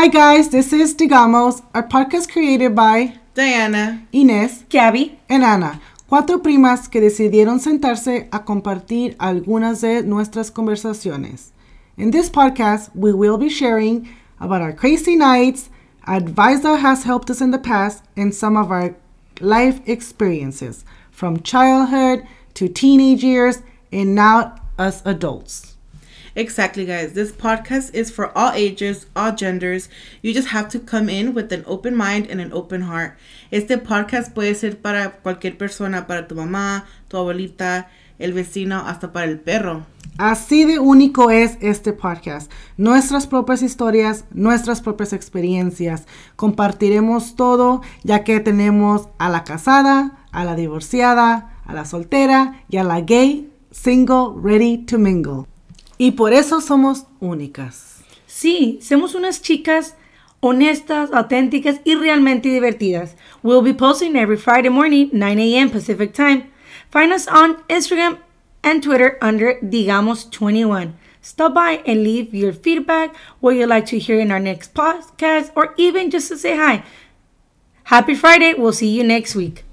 Hi guys, this is Digamos, our podcast created by Diana, Inés, Gabby, and Ana, cuatro primas que decidieron sentarse a compartir algunas de nuestras conversaciones. In this podcast, we will be sharing about our crazy nights, advice that has helped us in the past, and some of our life experiences from childhood to teenage years and now as adults. Exactly, guys. This podcast is for all ages, all genders. You just have to come in with an open mind and an open heart. Este podcast puede ser para cualquier persona, para tu mamá, tu abuelita, el vecino, hasta para el perro. Así de único es este podcast. Nuestras propias historias, nuestras propias experiencias. Compartiremos todo, ya que tenemos a la casada, a la divorciada, a la soltera y a la gay, single, ready to mingle. Y por eso somos únicas. Sí, somos unas chicas honestas, auténticas y realmente divertidas. We'll be posting every Friday morning, 9 a.m. Pacific Time. Find us on Instagram and Twitter under Digamos21. Stop by and leave your feedback, what you'd like to hear in our next podcast, or even just to say hi. Happy Friday. We'll see you next week.